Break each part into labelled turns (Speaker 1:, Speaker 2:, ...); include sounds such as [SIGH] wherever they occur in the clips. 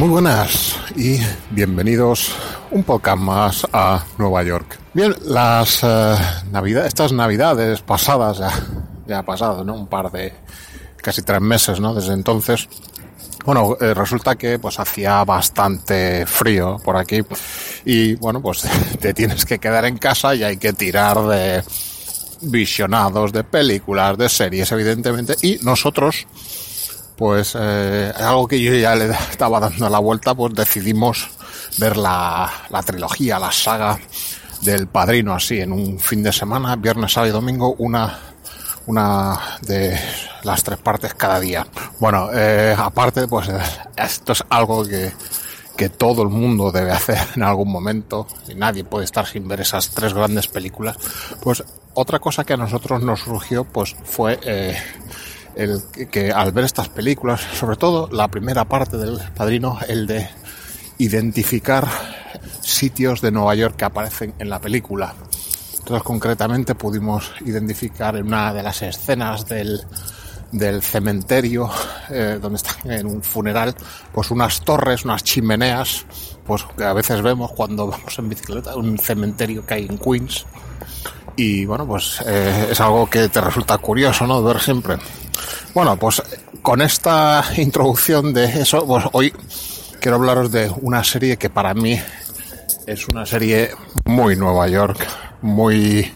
Speaker 1: Muy buenas y bienvenidos un poco más a Nueva York. Bien, las eh, navidades, estas navidades pasadas ya, ya ha pasado, ¿no? Un par de casi tres meses, ¿no? Desde entonces. Bueno, eh, resulta que pues hacía bastante frío por aquí y bueno, pues [LAUGHS] te tienes que quedar en casa y hay que tirar de visionados de películas, de series, evidentemente, y nosotros pues eh, algo que yo ya le estaba dando la vuelta, pues decidimos ver la, trilogía, la saga del Padrino así en un fin de semana, viernes, sábado y domingo, una una de las tres partes cada día. Bueno, eh, aparte, pues esto es algo que, que todo el mundo debe hacer en algún momento, y nadie puede estar sin ver esas tres grandes películas. Pues otra cosa que a nosotros nos surgió, pues fue eh, que al ver estas películas, sobre todo la primera parte del Padrino, el de identificar sitios de Nueva York que aparecen en la película. Entonces, concretamente, pudimos identificar en una de las escenas del, del cementerio, eh, donde están en un funeral, pues unas torres, unas chimeneas, pues que a veces vemos cuando vamos en bicicleta, un cementerio que hay en Queens. Y bueno, pues eh, es algo que te resulta curioso, ¿no? Ver siempre. Bueno, pues con esta introducción de eso, pues hoy quiero hablaros de una serie que para mí es una serie muy Nueva York, muy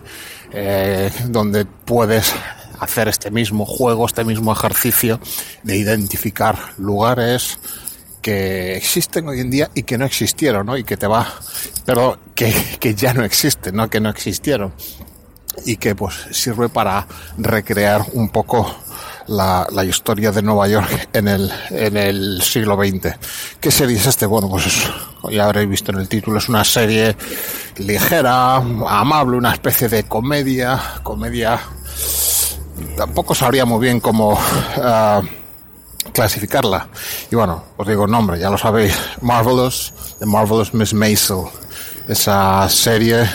Speaker 1: eh, donde puedes hacer este mismo juego, este mismo ejercicio de identificar lugares que existen hoy en día y que no existieron, ¿no? Y que te va, pero que, que ya no existen, no que no existieron y que pues sirve para recrear un poco la, la, historia de Nueva York en el, en el siglo XX. ¿Qué serie es este? Bueno, pues es, ya habréis visto en el título, es una serie ligera, amable, una especie de comedia, comedia, tampoco sabría muy bien cómo uh, clasificarla. Y bueno, os digo el nombre, ya lo sabéis, Marvelous, The Marvelous Miss Maisel, esa serie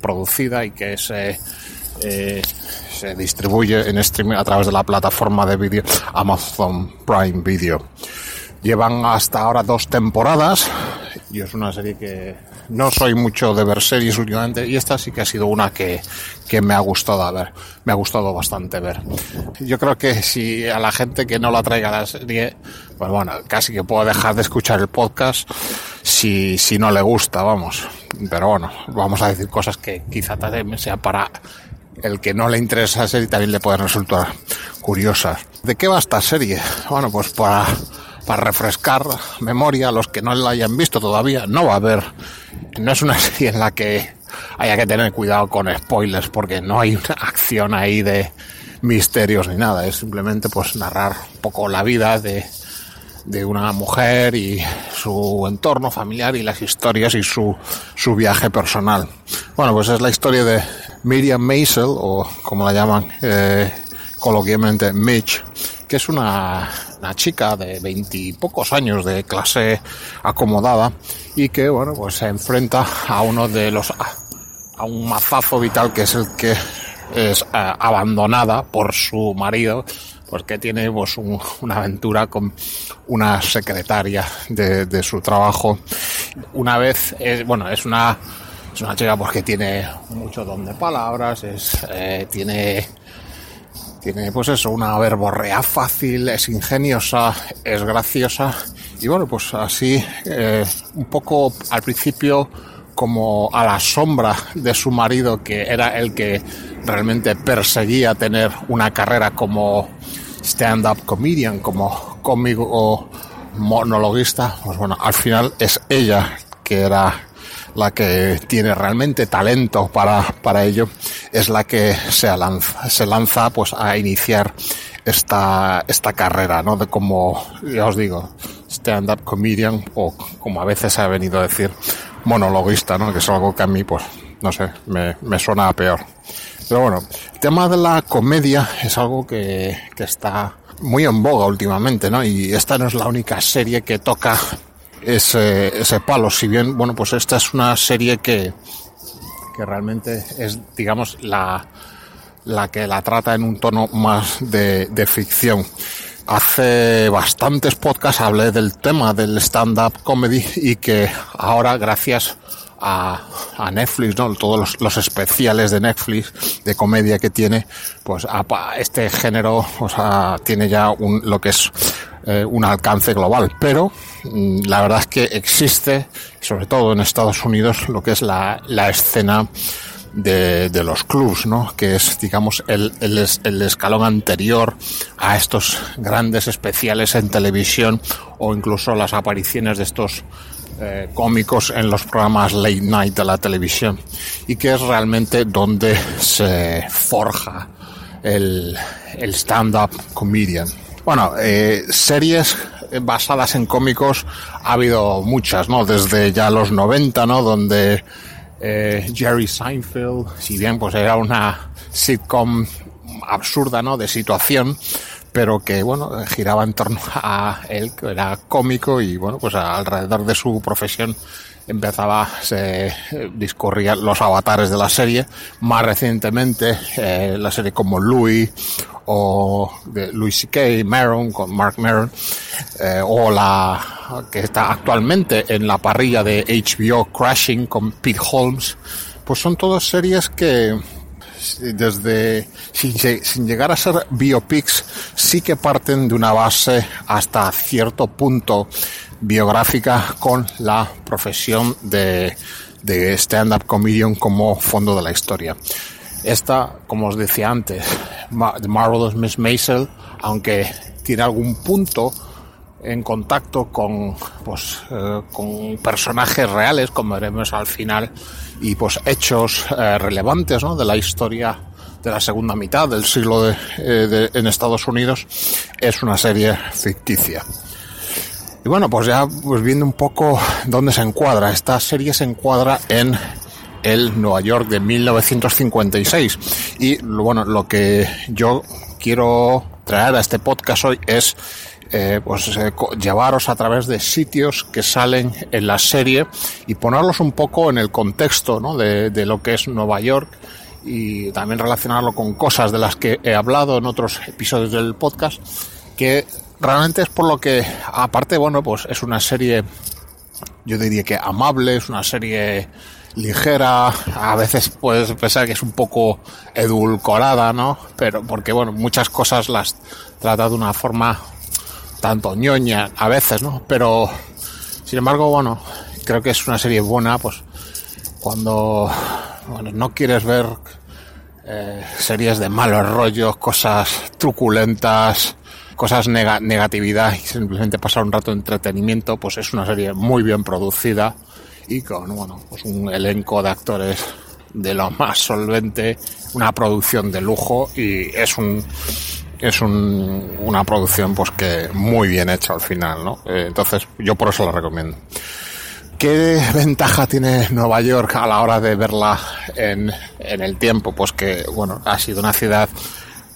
Speaker 1: producida y que se, eh, se distribuye en streaming a través de la plataforma de vídeo Amazon Prime Video. Llevan hasta ahora dos temporadas y es una serie que no soy mucho de ver series últimamente y esta sí que ha sido una que, que me ha gustado ver, me ha gustado bastante ver. Yo creo que si a la gente que no la traiga la serie, pues bueno, casi que puedo dejar de escuchar el podcast si, si no le gusta, vamos. Pero bueno, vamos a decir cosas que quizá también sea para el que no le interesa la serie también le puede resultar curiosas. ¿De qué va esta serie? Bueno, pues para, para refrescar memoria a los que no la hayan visto todavía, no va a haber, no es una [LAUGHS] serie en la que haya que tener cuidado con spoilers porque no hay una acción ahí de misterios ni nada, es simplemente pues narrar un poco la vida de, de una mujer y su entorno familiar y las historias y su, su viaje personal. Bueno, pues es la historia de Miriam Maisel, o como la llaman eh, coloquialmente Mitch, que es una, una chica de veintipocos años de clase acomodada y que, bueno, pues se enfrenta a uno de los, a un mazazo vital que es el que es uh, abandonada por su marido porque tiene pues un, una aventura con una secretaria de, su trabajo. Una vez, es, bueno, es una, es una chica pues que tiene mucho don de palabras, es, eh, tiene, tiene pues eso, una verborrea fácil, es ingeniosa, es graciosa. Y bueno, pues así, eh, un poco al principio como a la sombra de su marido que era el que realmente perseguía tener una carrera como stand-up comedian, como cómico monologuista, pues bueno, al final es ella que era la que tiene realmente talento para, para ello, es la que se lanza, se lanza pues a iniciar esta, esta carrera, ¿no? De como, ya os digo, stand-up comedian o como a veces ha venido a decir, monologuista, ¿no? Que es algo que a mí, pues, no sé, me, me suena peor. Pero bueno, el tema de la comedia es algo que, que está muy en boga últimamente, ¿no? Y esta no es la única serie que toca ese, ese palo. Si bien, bueno, pues esta es una serie que, que realmente es, digamos, la, la que la trata en un tono más de, ficción. hace bastantes podcasts hablé del tema del stand-up comedy y que ahora gracias a, a Netflix, ¿no? Todos los, los, especiales de Netflix de comedia que tiene, pues a, este género, o sea, tiene ya un, lo que es eh, un alcance global. Pero mm, la verdad es que existe, sobre todo en Estados Unidos, lo que es la, la escena de, de, los clubs, ¿no? Que es, digamos, el, el, escalón anterior a estos grandes especiales en televisión o incluso las apariciones de estos eh, cómicos en los programas late night de la televisión y que es realmente donde se forja el, el stand-up comedian. Bueno, eh, series basadas en cómicos ha habido muchas, ¿no? Desde ya los 90, ¿no? Donde eh, Jerry Seinfeld, si bien pues era una sitcom absurda, ¿no? De situación, pero que bueno giraba en torno [LAUGHS] a él que era cómico y bueno pues alrededor de su profesión empezaba se discurrían los avatares de la serie más recientemente eh, la serie como Louis o de Louis C.K. Maron con Mark Maron eh, o la que está actualmente en la parrilla de HBO Crashing con Pete Holmes pues son todas series que desde sin, sin, llegar a ser biopics, sí que parten de una base hasta cierto punto biográfica con la profesión de, de stand-up comedian como fondo de la historia. Esta, como os decía antes, The Marvelous Miss Maisel, aunque tiene algún punto en contacto con, pues, eh, con personajes reales, como veremos al final, y pues hechos eh, relevantes ¿no? de la historia de la segunda mitad del siglo eh, de, en Estados Unidos, es una serie ficticia. Y bueno, pues ya pues viendo un poco dónde se encuadra. Esta serie se encuadra en el Nueva York de 1956. Y bueno, lo que yo quiero traer a este podcast hoy es eh, pues eh, llevaros a través de sitios que salen en la serie y ponerlos un poco en el contexto ¿no? de, de lo que es Nueva York y también relacionarlo con cosas de las que he hablado en otros episodios del podcast que realmente es por lo que aparte bueno pues es una serie yo diría que amable es una serie ligera, a veces puedes pensar que es un poco edulcorada, ¿no? Pero porque, bueno, muchas cosas las trata de una forma tanto ñoña a veces, ¿no? Pero, sin embargo, bueno, creo que es una serie buena, pues, cuando, bueno, no quieres ver eh, series de malos rollos, cosas truculentas, cosas neg negatividad y simplemente pasar un rato de entretenimiento, pues es una serie muy bien producida con, bueno, pues un elenco de actores de lo más solvente, una producción de lujo y es un es un, una producción pues que muy bien hecha al final, ¿no? Eh, entonces yo por eso la recomiendo. ¿Qué ventaja tiene Nueva York a la hora de verla en, en el tiempo? Pues que, bueno, ha sido una ciudad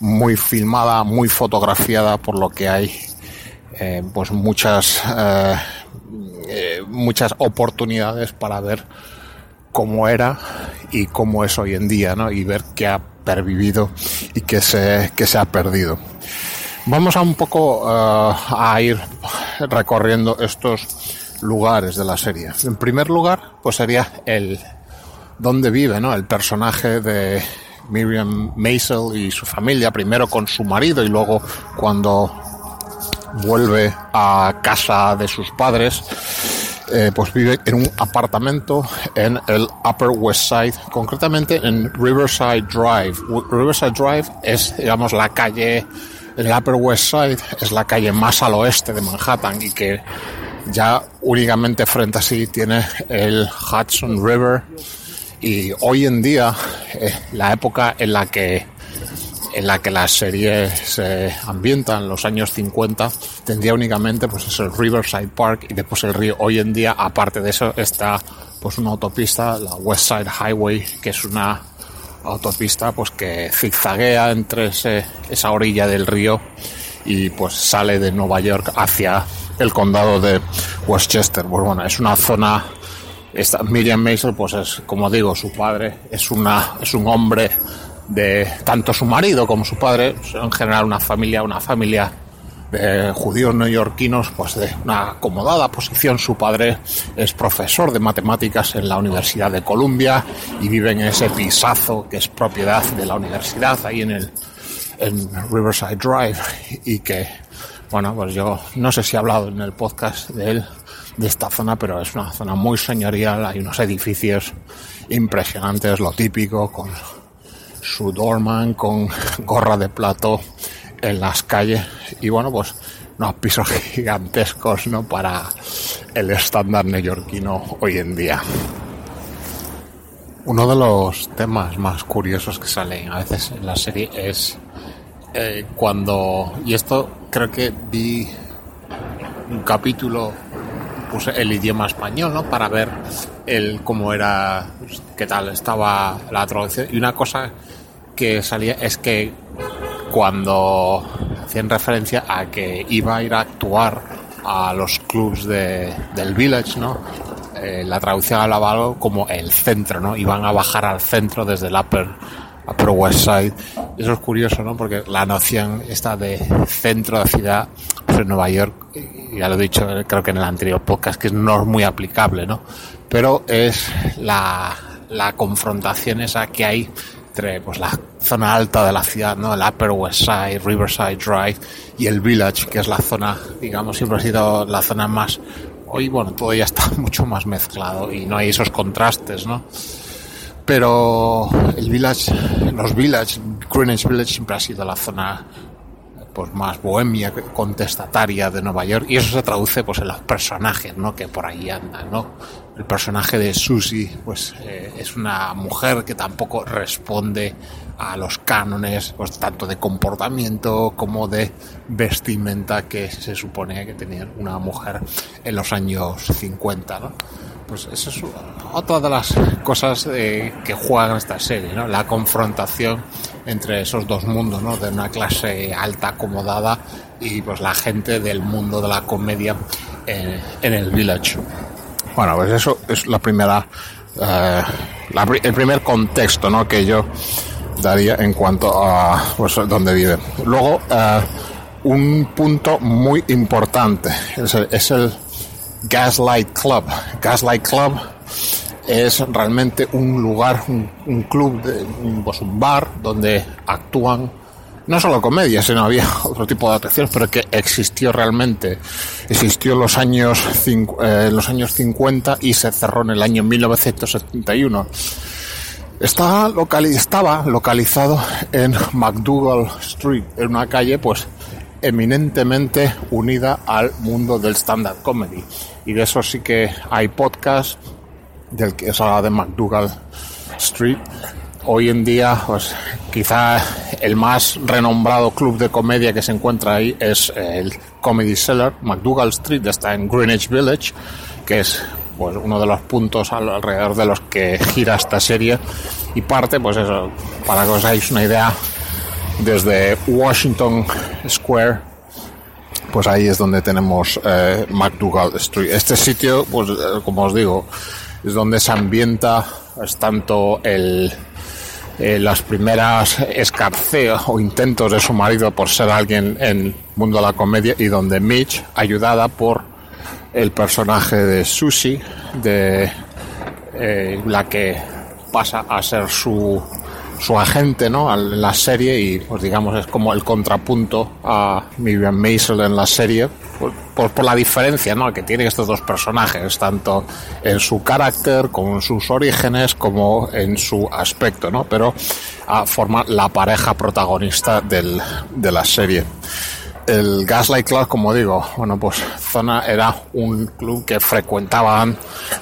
Speaker 1: muy filmada, muy fotografiada, por lo que hay eh, pues muchas eh, eh, muchas oportunidades para ver cómo era y cómo es hoy en día, ¿no? Y ver qué ha pervivido y qué se, se ha perdido. Vamos a un poco uh, a ir recorriendo estos lugares de la serie. En primer lugar, pues sería el donde vive, ¿no? El personaje de Miriam Maisel y su familia, primero con su marido y luego cuando vuelve a casa de sus padres, eh, pues vive en un apartamento en el Upper West Side, concretamente en Riverside Drive. Riverside Drive es, digamos, la calle, el Upper West Side es la calle más al oeste de Manhattan y que ya únicamente frente a sí tiene el Hudson River y hoy en día, eh, la época en la que en la que la serie se ambienta en los años 50 tendría únicamente pues es el Riverside Park y después el río. Hoy en día aparte de eso está pues una autopista la West Side Highway que es una autopista pues que zigzaguea entre ese, esa orilla del río y pues sale de Nueva York hacia el condado de Westchester. Pues bueno es una zona esta Miriam Mason pues es como digo su padre es una es un hombre de tanto su marido como su padre, en general una familia, una familia de judíos neoyorquinos, pues de una acomodada posición. Su padre es profesor de matemáticas en la Universidad de Columbia y vive en ese pisazo que es propiedad de la universidad, ahí en el en Riverside Drive, y que, bueno, pues yo no sé si he hablado en el podcast de él, de esta zona, pero es una zona muy señorial, hay unos edificios impresionantes, lo típico, con su doorman, con [LAUGHS] gorra de plato en las calles y bueno, pues unos pisos [LAUGHS] gigantescos, ¿no? Para el estándar neoyorquino hoy en día. Uno de los temas más curiosos que salen a veces en la serie es eh, cuando, y esto creo que vi un capítulo, puse el idioma español, ¿no? Para ver el cómo era, qué tal estaba la traducción. Y una cosa que salía es que cuando hacían referencia a que iba a ir a actuar a los clubs de, del village, ¿no? Eh, la traducción hablaba como el centro, ¿no? Iban a bajar al centro desde el Upper, upper West Side. Eso es curioso, ¿no? Porque la noción esta de centro de ciudad pues en Nueva York, ya lo he dicho creo que en el anterior podcast, que no es muy aplicable, ¿no? Pero es la, la confrontación esa que hay entre pues, la zona alta de la ciudad, ¿no? El Upper West Side, Riverside Drive y el Village, que es la zona, digamos, siempre ha sido la zona más... Hoy, bueno, todo ya está [LAUGHS] mucho más mezclado y no hay esos contrastes, ¿no? Pero el Village, los Village, Greenwich Village siempre ha sido la zona pues más bohemia, contestataria de Nueva York y eso se traduce pues en los personajes, ¿no? Que por ahí andan, ¿no? El personaje de Susie, pues eh, es una mujer que tampoco responde a los cánones, pues tanto de comportamiento como de vestimenta que se supone que tenía una mujer en los años 50, ¿no? Pues esa es otra de las cosas eh, que juega esta serie, ¿no? La confrontación entre esos dos mundos, ¿no? De una clase alta, acomodada y pues la gente del mundo de la comedia eh, en el village. Bueno, pues eso es la primera, eh, el primer contexto, ¿no? Que yo daría en cuanto a pues donde vive. Luego un punto muy importante es el Gaslight Club. Gaslight Club es realmente un lugar, un, club, de, pues un bar donde actúan no solo comedias, sino había [LAUGHS] otro tipo de atracciones, pero que existió realmente. Existió en los años, eh, los años 50 y se cerró en el año 1971. Está estaba localizado en McDougall Street, en una calle pues eminentemente unida al mundo del stand-up comedy. Y de eso sí que hay podcast del que es habla de McDougall Street. Hoy en día, pues quizá el más renombrado club de comedia que se encuentra ahí es el Comedy Cellar. McDougall Street está en Greenwich Village, que es pues uno de los puntos alrededor de los que gira esta serie y parte pues eso para que os hagáis una idea desde Washington Square, pues ahí es donde tenemos eh, McDougall Street. Este sitio, pues eh, como os digo, es donde se ambienta es tanto el eh, las primeras escarceos o intentos de su marido por ser alguien en el mundo de la comedia y donde Mitch, ayudada por el personaje de Susie, de la que pasa a ser su su agente ¿no? en la serie y pues digamos es como el contrapunto a Miriam Maisel en la serie por, por, la diferencia ¿no? que tienen estos dos personajes tanto en su carácter como en sus orígenes como en su aspecto ¿no? pero a, forma la pareja protagonista de la serie el Gaslight Club, como digo, bueno, pues Zona era un club que frecuentaban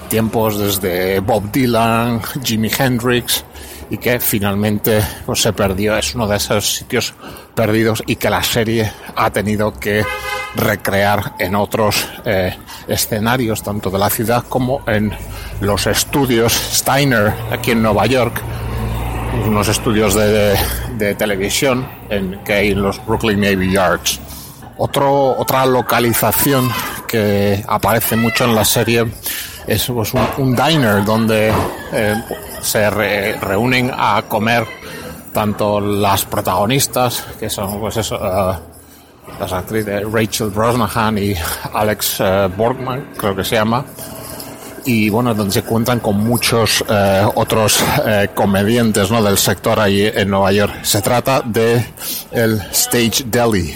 Speaker 1: tiempos desde Bob Dylan, Jimi Hendrix, y que finalmente pues, se perdió. Es uno de esos sitios perdidos y que la serie ha tenido que recrear en otros eh, escenarios, tanto de la ciudad como en los estudios Steiner aquí en Nueva York, unos estudios de, de, televisión en, que hay en los Brooklyn Navy Yards. Otro, otra localización que aparece mucho en la serie es pues, un, diner donde eh, se reúnen a comer tanto las protagonistas, que son pues eso, uh, las actrices Rachel Brosnahan y Alex eh, Borgman, creo que se llama. Y bueno, donde se encuentran con muchos eh, otros eh, comediantes ¿no? del sector ahí en Nueva York. Se trata de el Stage Deli.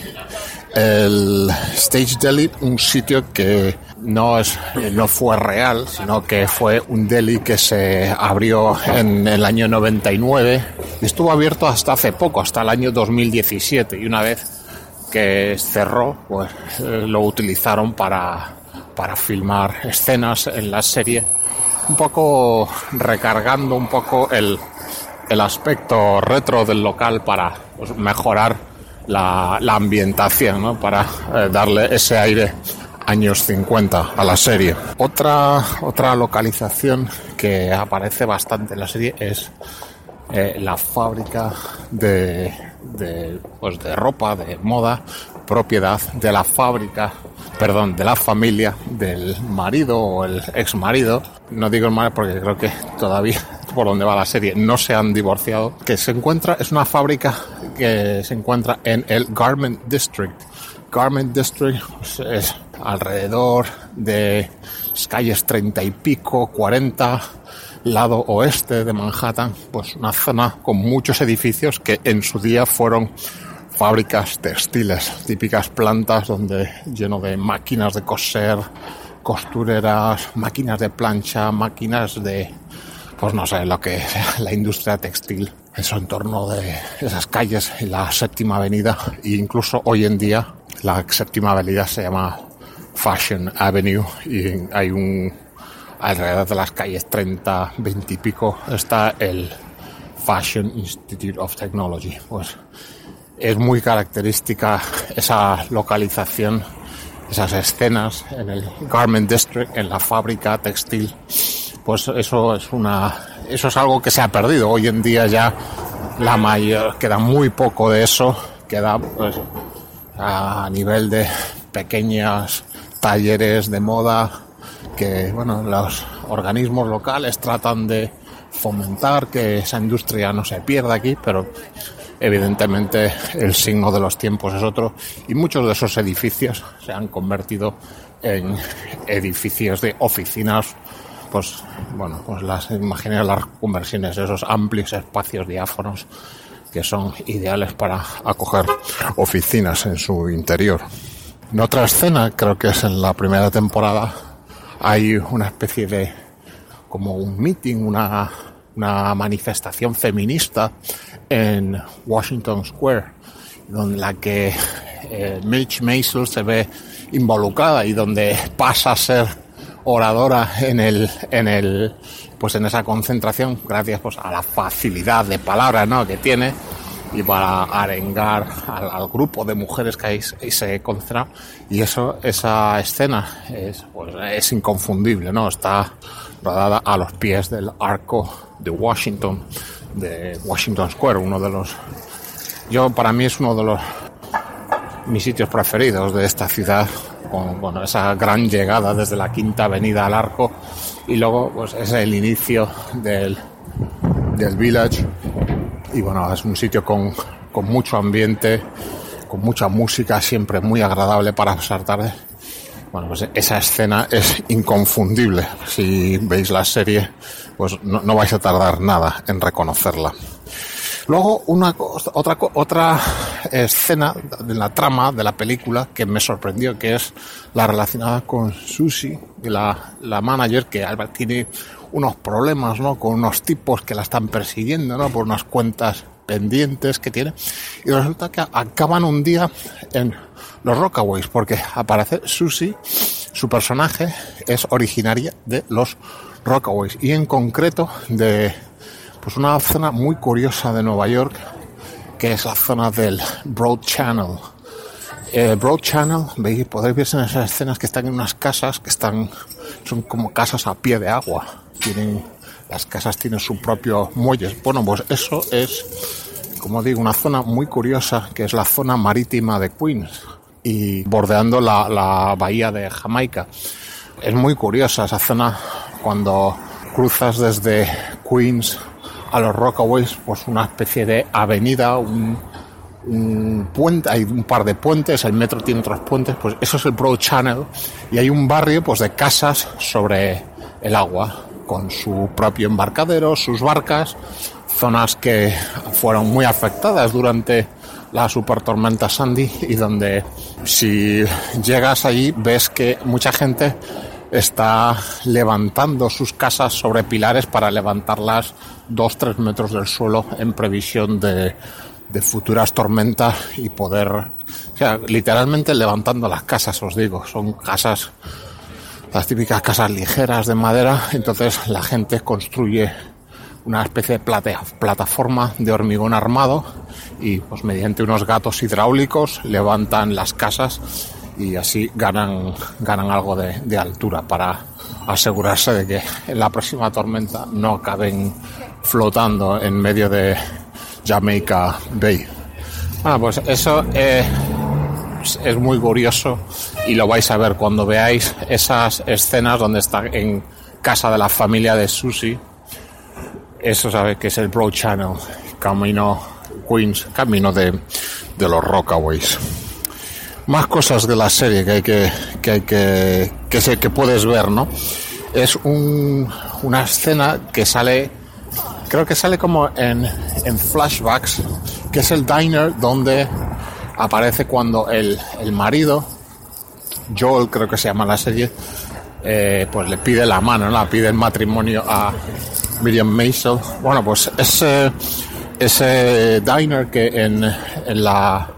Speaker 1: El Stage Deli, un sitio que no es no fue real, sino que fue un deli que se abrió en el año 99 y estuvo abierto hasta hace poco, hasta el año 2017 y una vez que cerró, pues lo utilizaron para, para filmar escenas en la serie, un poco recargando un poco el, el aspecto retro del local para pues, mejorar la, la, ambientación, ¿no? para eh, darle ese aire años 50 a la serie. Otra, otra localización que aparece bastante en la serie es eh, la fábrica de, de, pues de ropa, de moda, propiedad de la fábrica, perdón, de la familia del marido o el ex marido. No digo el marido porque creo que todavía [LAUGHS] por donde va la serie no se han divorciado. Que se encuentra, es una fábrica que se encuentra en el Garment District. Garment District pues, es alrededor de calles treinta y pico, 40 lado oeste de Manhattan, pues una zona con muchos edificios que en su día fueron fábricas textiles, típicas plantas donde lleno de máquinas de coser, costureras, máquinas de plancha, máquinas de, pues no sé, lo que la industria textil, eso en torno de esas calles y la séptima avenida, e incluso hoy en día la séptima avenida se llama Fashion Avenue y hay un alrededor de las calles 30, 20 y pico, está el Fashion Institute of Technology. Pues es muy característica esa localización, esas escenas en el Garment District, en la fábrica textil. Pues eso es una, eso es algo que se ha perdido. Hoy en día ya la mayor, queda muy poco de eso, queda pues a nivel de pequeños talleres de moda, que bueno, los organismos locales tratan de fomentar que esa industria no se pierda aquí, pero evidentemente el signo de los tiempos es otro y muchos de esos edificios se han convertido en edificios de oficinas pues bueno pues las imaginé las conversiones esos amplios espacios diáfonos que son ideales para acoger oficinas en su interior. En otra escena creo que es en la primera temporada hay una especie de como un meeting, una, una manifestación feminista en Washington Square, donde la que eh, Mitch Maisel se ve involucrada y donde pasa a ser oradora en el, en el, pues en esa concentración, gracias pues a la facilidad de palabra, ¿no? que tiene y para arengar al, grupo de mujeres que ahí, se concentra y eso esa escena es pues es inconfundible no está rodada a los pies del arco de Washington de Washington Square uno de los yo para mí es uno de los mis sitios preferidos de esta ciudad con bueno, esa gran llegada desde la quinta avenida al arco y luego pues es el inicio del del village y bueno, es un sitio con, con mucho ambiente, con mucha música, siempre muy agradable para pasar tarde. Bueno, pues esa escena es inconfundible. Si veis la serie, pues no, no vais a tardar nada en reconocerla. Luego, una otra, otra escena de la trama de la película que me sorprendió, que es la relacionada con Susie, la, la manager, que tiene unos problemas, ¿no? Con unos tipos que la están persiguiendo, ¿no? Por unas cuentas pendientes que tiene. Y resulta que acaban un día en los Rockaways, porque aparece Susie, su personaje es originaria de los Rockaways y en concreto de pues una zona muy curiosa de Nueva York, que es la zona del Broad Channel. El Broad Channel, veis, podéis ver en esas escenas que están en unas casas que están, son como casas a pie de agua. Tienen, las casas tienen su propio muelles. Bueno, pues eso es, como digo, una zona muy curiosa, que es la zona marítima de Queens y bordeando la, la bahía de Jamaica. Es muy curiosa esa zona cuando cruzas desde Queens a los Rockaways, pues una especie de avenida, un, un puente, hay un par de puentes, el metro tiene otros puentes, pues eso es el Broad Channel y hay un barrio pues de casas sobre el agua con su propio embarcadero, sus barcas, zonas que fueron muy afectadas durante la super tormenta Sandy y donde si llegas allí ves que mucha gente está levantando sus casas sobre pilares para levantarlas dos, tres metros del suelo en previsión de, de futuras tormentas y poder, o sea, literalmente levantando las casas, os digo, son casas, las típicas casas ligeras de madera, entonces la gente construye una especie de plataforma de hormigón armado y pues mediante unos gatos hidráulicos levantan las casas y así ganan, ganan algo de, altura para asegurarse de que en la próxima tormenta no acaben flotando en medio de Jamaica Bay. Bueno, pues eso es, es muy curioso y lo vais a ver cuando veáis esas escenas donde está en casa de la familia de Susie. Eso sabe que es el Broad Channel, camino Queens, camino de, de los Rockaways. Más cosas de la serie que hay que, que hay que, que sé que puedes ver, ¿no? Es un, una escena que sale creo que sale como en, en flashbacks, que es el diner donde aparece cuando el, el marido, Joel creo que se llama la serie, eh, pues le pide la mano, ¿no? pide el matrimonio a Miriam Maisel. Bueno, pues ese, ese diner que en, en la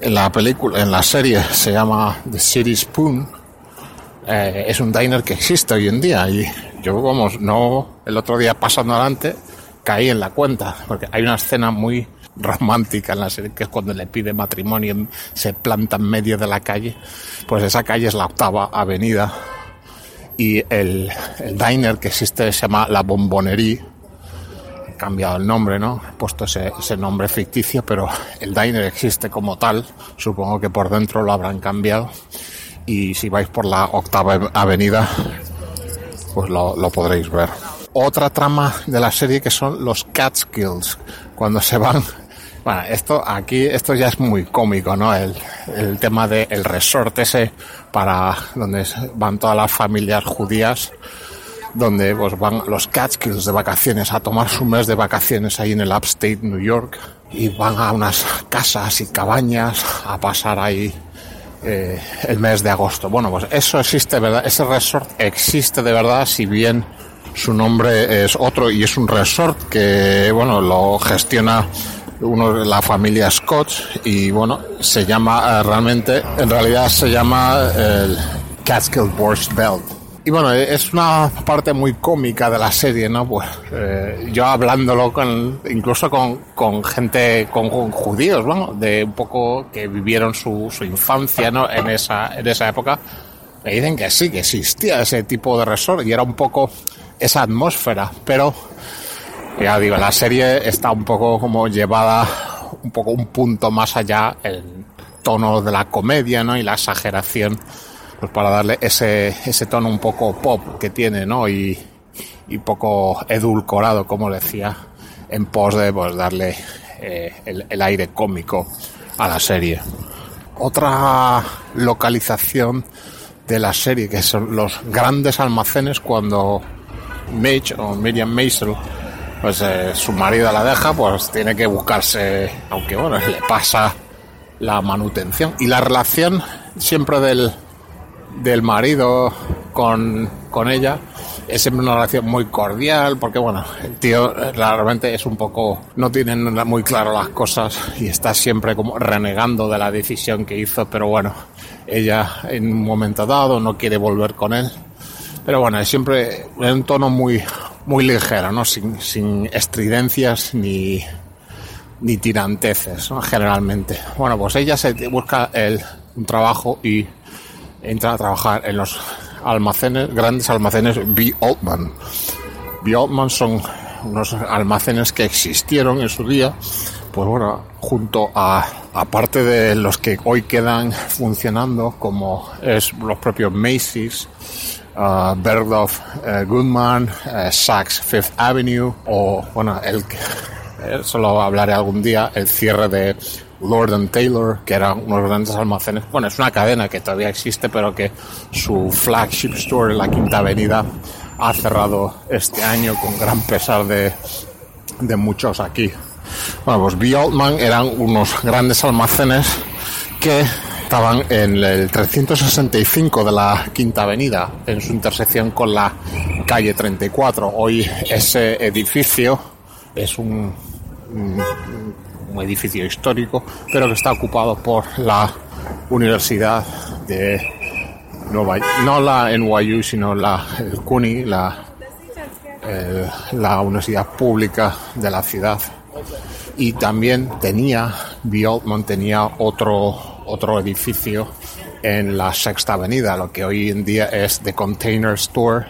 Speaker 1: en la película, en la serie se llama The City Spoon, eh, es un diner que existe hoy en día y yo vamos, no el otro día pasando adelante caí en la cuenta, porque hay una escena muy romántica en la serie, que es cuando le pide matrimonio, se planta en medio de la calle, pues esa calle es la octava avenida. Y el, el diner que existe se llama La Bombonería, cambiado el nombre, ¿no? He puesto ese, ese nombre ficticio, pero el diner existe como tal, supongo que por dentro lo habrán cambiado. Y si vais por la octava avenida, pues lo, lo podréis ver. Otra trama de la serie que son los Catskills, cuando se van bueno, esto aquí, esto ya es muy cómico, ¿no? El, el tema del el resort ese para donde van todas las familias judías, donde pues van los Catskills de vacaciones a tomar su mes de vacaciones ahí en el upstate New York y van a unas casas y cabañas a pasar ahí eh, el mes de agosto. Bueno, pues eso existe, ¿verdad? Ese resort existe de verdad, si bien su nombre es otro y es un resort que, bueno, lo gestiona uno de la familia Scott y, bueno, se llama eh, realmente, en realidad se llama el Catskill Borscht Belt. Y bueno, es una parte muy cómica de la serie, ¿no? Pues eh, yo hablándolo con, incluso con, con gente, con, con, judíos, ¿no? De un poco que vivieron su, su infancia, ¿no? En esa, en esa época, me dicen que sí, que existía ese tipo de resort y era un poco esa atmósfera, pero ya digo, la serie está un poco como llevada un poco un punto más allá el tono de la comedia, ¿no? Y la exageración, pues para darle ese, ese tono un poco pop que tiene, ¿no? Y, y poco edulcorado, como decía, en pos de pues, darle eh, el, el aire cómico a la serie. Otra localización de la serie, que son los grandes almacenes cuando Mitch o Miriam Maisel, pues eh, su marido la deja, pues tiene que buscarse, aunque bueno, le pasa la manutención. Y la relación siempre del, del marido con, con ella es siempre una relación muy cordial, porque bueno, el tío eh, realmente es un poco, no tiene muy claro las cosas y está siempre como renegando de la decisión que hizo, pero bueno, ella en un momento dado no quiere volver con él pero bueno, es siempre en un tono muy, muy ligero, ¿no? Sin, sin estridencias ni, ni tiranteces, ¿no? Generalmente. Bueno, pues ella se busca el, un trabajo y entra a trabajar en los almacenes, grandes almacenes B. Altman. B. Altman son unos almacenes que existieron en su día, pues bueno, junto a, aparte de los que hoy quedan funcionando, como es los propios Macy's, uh, uh, Goodman, uh, Saks Fifth Avenue o, bueno, el, eso lo hablaré algún día, el cierre de Lord Taylor, que eran unos grandes almacenes. Bueno, es una cadena que todavía existe, pero que su flagship store en la Quinta Avenida ha cerrado este año con gran pesar de, de muchos aquí. Bueno, pues B. Altman eran unos grandes almacenes que estaban en el 365 de la Quinta Avenida, en su intersección con la calle 34. Hoy ese edificio es un, un edificio histórico, pero que está ocupado por la Universidad de Nueva no la NYU, sino la el CUNY, la, la universidad pública de la ciudad. Y también tenía, B. Altman tenía otro, otro edificio en la Sexta Avenida, lo que hoy en día es The Container Store,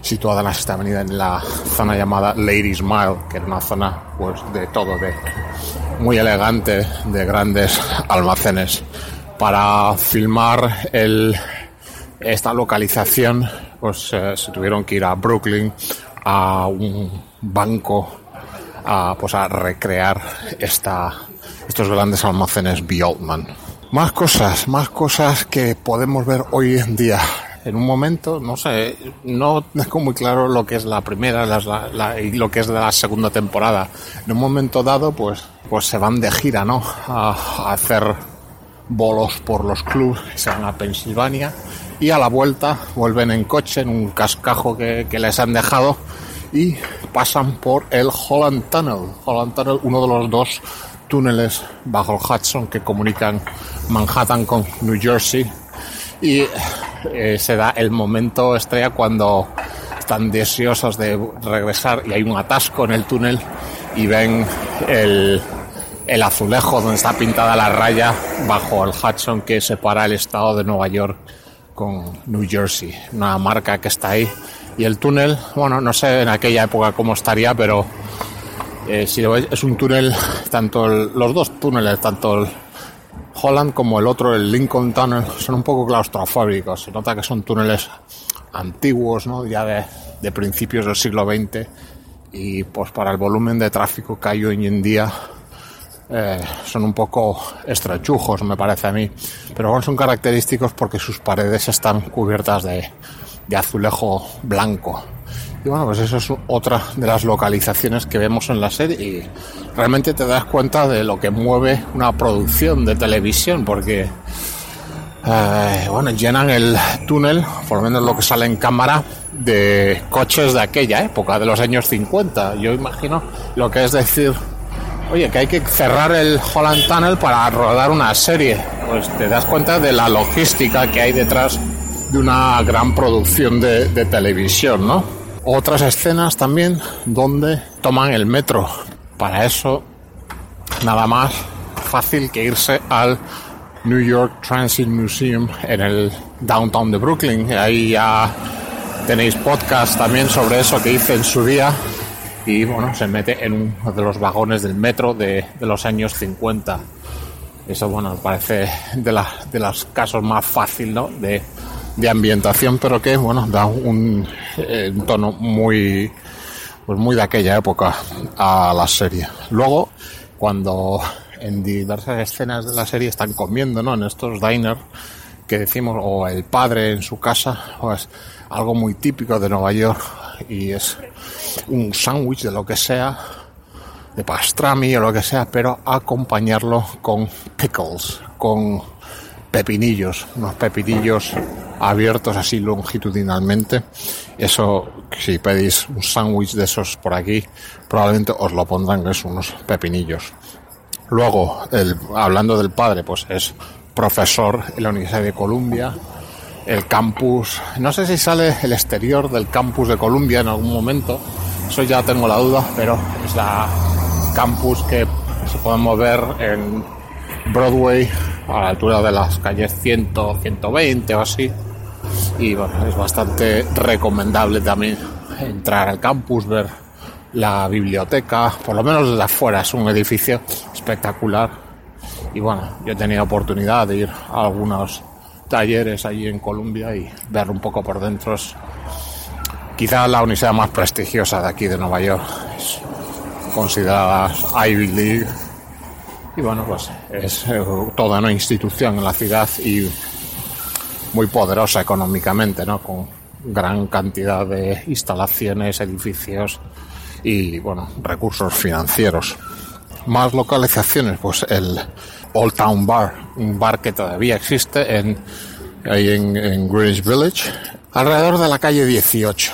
Speaker 1: situada en la Sexta Avenida en la zona llamada Ladies Mile, que es una zona pues de todo, de muy elegante, de grandes almacenes. Para filmar esta localización, pues eh, se tuvieron que ir a Brooklyn a un banco a, pues a recrear estos grandes almacenes B. Más cosas, más cosas que podemos ver hoy en día. En un momento, no sé, no tengo muy claro lo que es la primera y lo que es la segunda temporada. En un momento dado, pues, pues se van de gira, ¿no? A, hacer bolos por los clubs, se van a Pensilvania y a la vuelta vuelven en coche en un cascajo que, que les han dejado y pasan por el Holland Tunnel. Holland Tunnel, uno de los dos túneles bajo el Hudson que comunican Manhattan con New Jersey. Y eh, se da el momento estrella cuando están deseosos de regresar y hay un atasco en el túnel y ven el, el azulejo donde está pintada la raya bajo el Hudson que separa el estado de Nueva York con New Jersey. Una marca que está ahí y el túnel, bueno, no sé en aquella época cómo estaría, pero eh, si lo veis, es un túnel, tanto los dos túneles, tanto el Holland como el otro, el Lincoln Tunnel, son un poco claustrofóbicos. Se nota que son túneles antiguos, ya de, principios del siglo XX. Y pues para el volumen de tráfico que hay hoy en día, eh, son un poco estrechujos, me parece a mí. Pero son característicos porque sus paredes están cubiertas de azulejo blanco. Y bueno, pues eso es otra de las localizaciones que vemos en la serie y realmente te das cuenta de lo que mueve una producción de televisión porque, eh, bueno, llenan el túnel, por lo menos lo que sale en cámara, de coches de aquella época, de los años 50. Yo imagino lo que es decir, oye, que hay que cerrar el Holland Tunnel para rodar una serie. Pues te das cuenta de la logística que hay detrás de una gran producción de, televisión, ¿no? Otras escenas también donde toman el metro. Para eso, nada más fácil que irse al New York Transit Museum en el downtown de Brooklyn. Ahí ya tenéis podcast también sobre eso que hice en su día. Y bueno, se mete en uno de los vagones del metro de, de los años 50. Eso, bueno, parece de, la, de los casos más fácil, ¿no? De, de ambientación, pero que bueno, da un, eh, tono muy pues muy de aquella época a la serie. Luego, cuando en diversas escenas de la serie están comiendo, ¿no? En estos diners que decimos, o el padre en su casa, pues algo muy típico de Nueva York y es un sándwich de lo que sea, de pastrami o lo que sea, pero acompañarlo con pickles, con pepinillos, unos pepinillos abiertos así longitudinalmente. Eso, si pedís un sándwich de esos por aquí, probablemente os lo pondrán, que es unos pepinillos. Luego, el, hablando del padre, pues es profesor en la Universidad de Columbia. El campus, no sé si sale el exterior del campus de Columbia en algún momento, eso ya tengo la duda, pero es la campus que se puede mover en Broadway a la altura de las calles 100, 120 o así. Y bueno, es bastante recomendable también entrar al campus, ver la biblioteca, por lo menos desde afuera, es un edificio espectacular. Y bueno, yo he tenido oportunidad de ir a algunos talleres allí en Colombia y ver un poco por dentro. Es quizá la universidad más prestigiosa de aquí de Nueva York. Es considerada Ivy League Y bueno, pues es eh, toda una institución en la ciudad y muy poderosa económicamente, ¿no? Con gran cantidad de instalaciones, edificios y, bueno, recursos financieros. Más localizaciones, pues el Old Town Bar, un bar que todavía existe en, ahí en, en Greenwich Village, alrededor de la calle 18.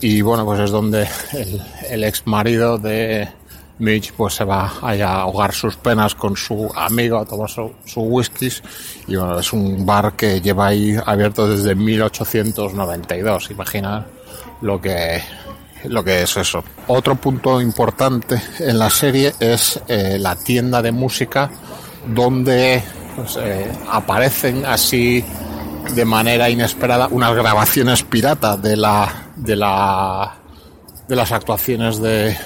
Speaker 1: Y bueno, pues es donde el, el ex marido de Mitch pues se va a ahogar sus penas con su amigo a tomar su, su whiskies y bueno, es un bar que lleva ahí abierto desde 1892 imagina lo que lo que es eso. Otro punto importante en la serie es eh, la tienda de música donde pues, eh, aparecen así de manera inesperada unas grabaciones pirata de la de la de las actuaciones de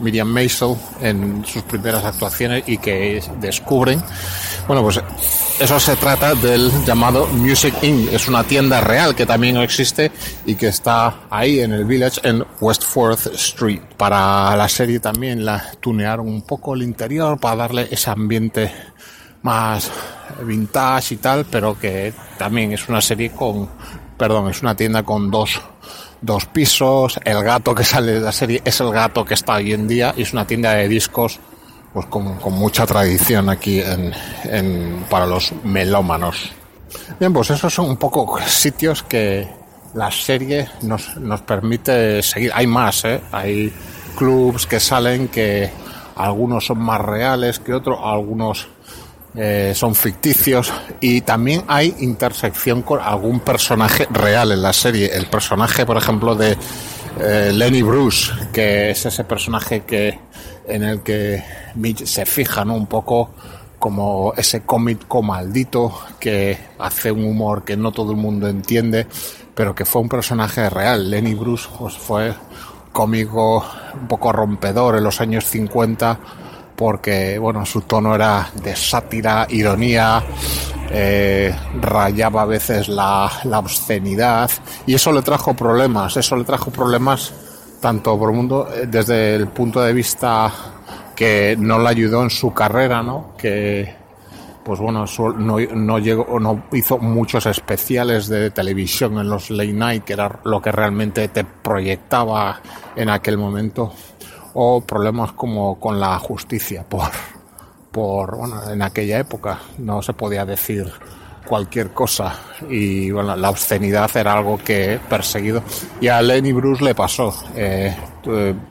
Speaker 1: Miriam Maisel en sus primeras actuaciones y que descubren. Bueno, pues eso se trata del llamado Music Inn. Es una tienda real que también existe y que está ahí en el village en West Fourth Street. Para la serie también la tunearon un poco el interior para darle ese ambiente más vintage y tal, pero que también es una serie con, perdón, es una tienda con dos dos pisos, el gato que sale de la serie es el gato que está hoy en día y es una tienda de discos pues con, con mucha tradición aquí en, en, para los melómanos. Bien, pues esos son un poco sitios que la serie nos, nos permite seguir. Hay más, ¿eh? Hay clubs que salen que algunos son más reales que otros, algunos eh, son ficticios y también hay intersección con algún personaje real en la serie. El personaje, por ejemplo, de eh, Lenny Bruce, que es ese personaje que en el que Mitch se fija, ¿no? Un poco como ese cómico maldito que hace un humor que no todo el mundo entiende, pero que fue un personaje real. Lenny Bruce pues, fue cómico un poco rompedor en los años 50 porque bueno, su tono era de sátira, ironía, eh, rayaba a veces la, la, obscenidad y eso le trajo problemas, eso le trajo problemas tanto por mundo eh, desde el punto de vista que no le ayudó en su carrera, ¿no? Que pues bueno, no, no llegó, no hizo muchos especiales de televisión en los late night, que era lo que realmente te proyectaba en aquel momento o problemas como con la justicia por, por bueno, en aquella época no se podía decir cualquier cosa y bueno, la obscenidad era algo que perseguido y a Lenny Bruce le pasó eh,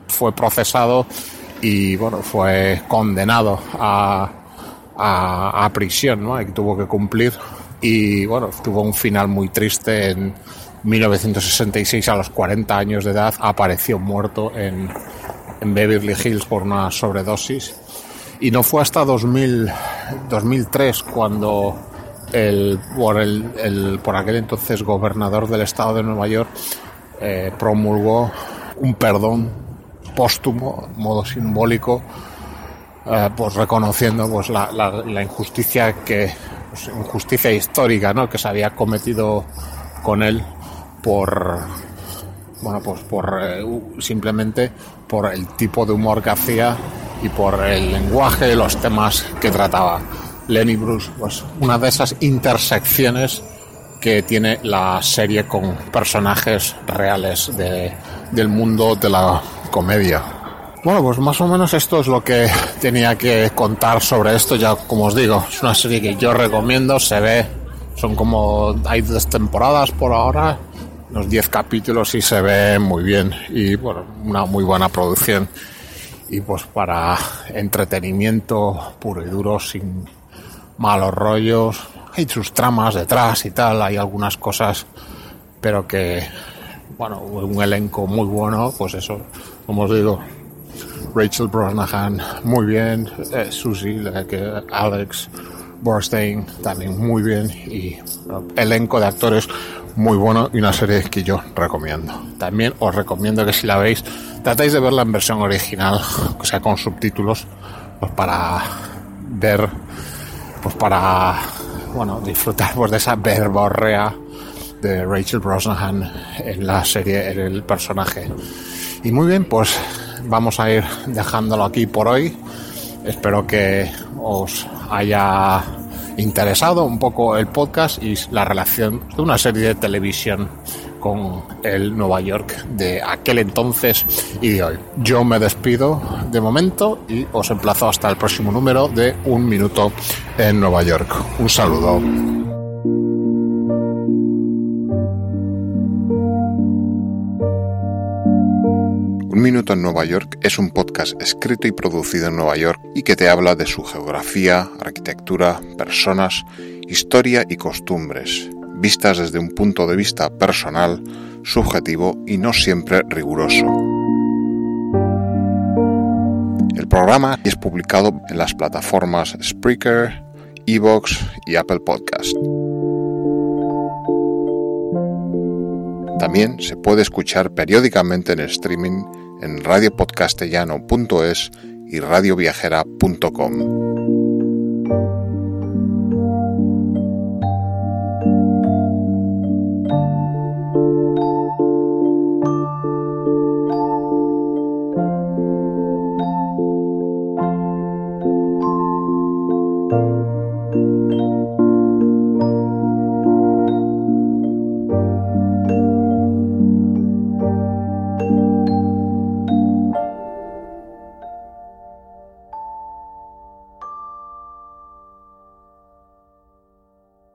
Speaker 1: fue procesado y bueno fue condenado a, a, a prisión ¿no? y tuvo que cumplir y bueno tuvo un final muy triste en 1966 a los 40 años de edad apareció muerto en en Beverly Hills por una sobredosis. Y no fue hasta 2000, 2003 cuando el, por, el, el, por aquel entonces gobernador del estado de Nueva York eh, promulgó un perdón póstumo, modo simbólico, eh, pues reconociendo pues la, la, la injusticia que pues, injusticia histórica ¿no? que se había cometido con él por bueno pues por eh, simplemente por el tipo de humor que hacía y por el lenguaje y los temas que trataba. Lenny Bruce, pues una de esas intersecciones que tiene la serie con personajes reales de, del mundo de la comedia. Bueno, pues más o menos esto es lo que tenía que contar sobre esto. Ya como os digo, es una serie que yo recomiendo, se ve, son como, hay dos temporadas por ahora, los 10 capítulos y se ve muy bien. Y una muy buena producción. Y pues para entretenimiento puro y duro sin malos rollos hay sus tramas detrás y tal hay algunas cosas pero que bueno un elenco muy bueno pues eso como os digo Rachel Brosnahan muy bien eh, Susie Alex Borstein también muy bien y elenco de actores muy bueno y una serie que yo recomiendo. También os recomiendo que si la veis, tratéis de verla en versión original, o sea, con subtítulos, pues para ver, pues para, bueno, disfrutar pues de esa verborrea de Rachel Brosnahan en la serie, en el personaje. Y muy bien, pues vamos a ir dejándolo aquí por hoy. Espero que
Speaker 2: os haya interesado un poco el podcast y la relación de una serie de televisión con el Nueva York de aquel entonces y de hoy. Yo me despido de momento y os emplazo hasta el próximo número de Un Minuto en Nueva York. Un saludo. Un Minuto en Nueva York es un podcast escrito y producido en Nueva York y que te habla de su geografía, arquitectura, personas, historia y costumbres, vistas desde un punto de vista personal, subjetivo y no siempre riguroso. El programa es publicado en las plataformas Spreaker, Evox y Apple Podcast. También se puede escuchar periódicamente en streaming en radiopodcastellano.es y radioviajera.com.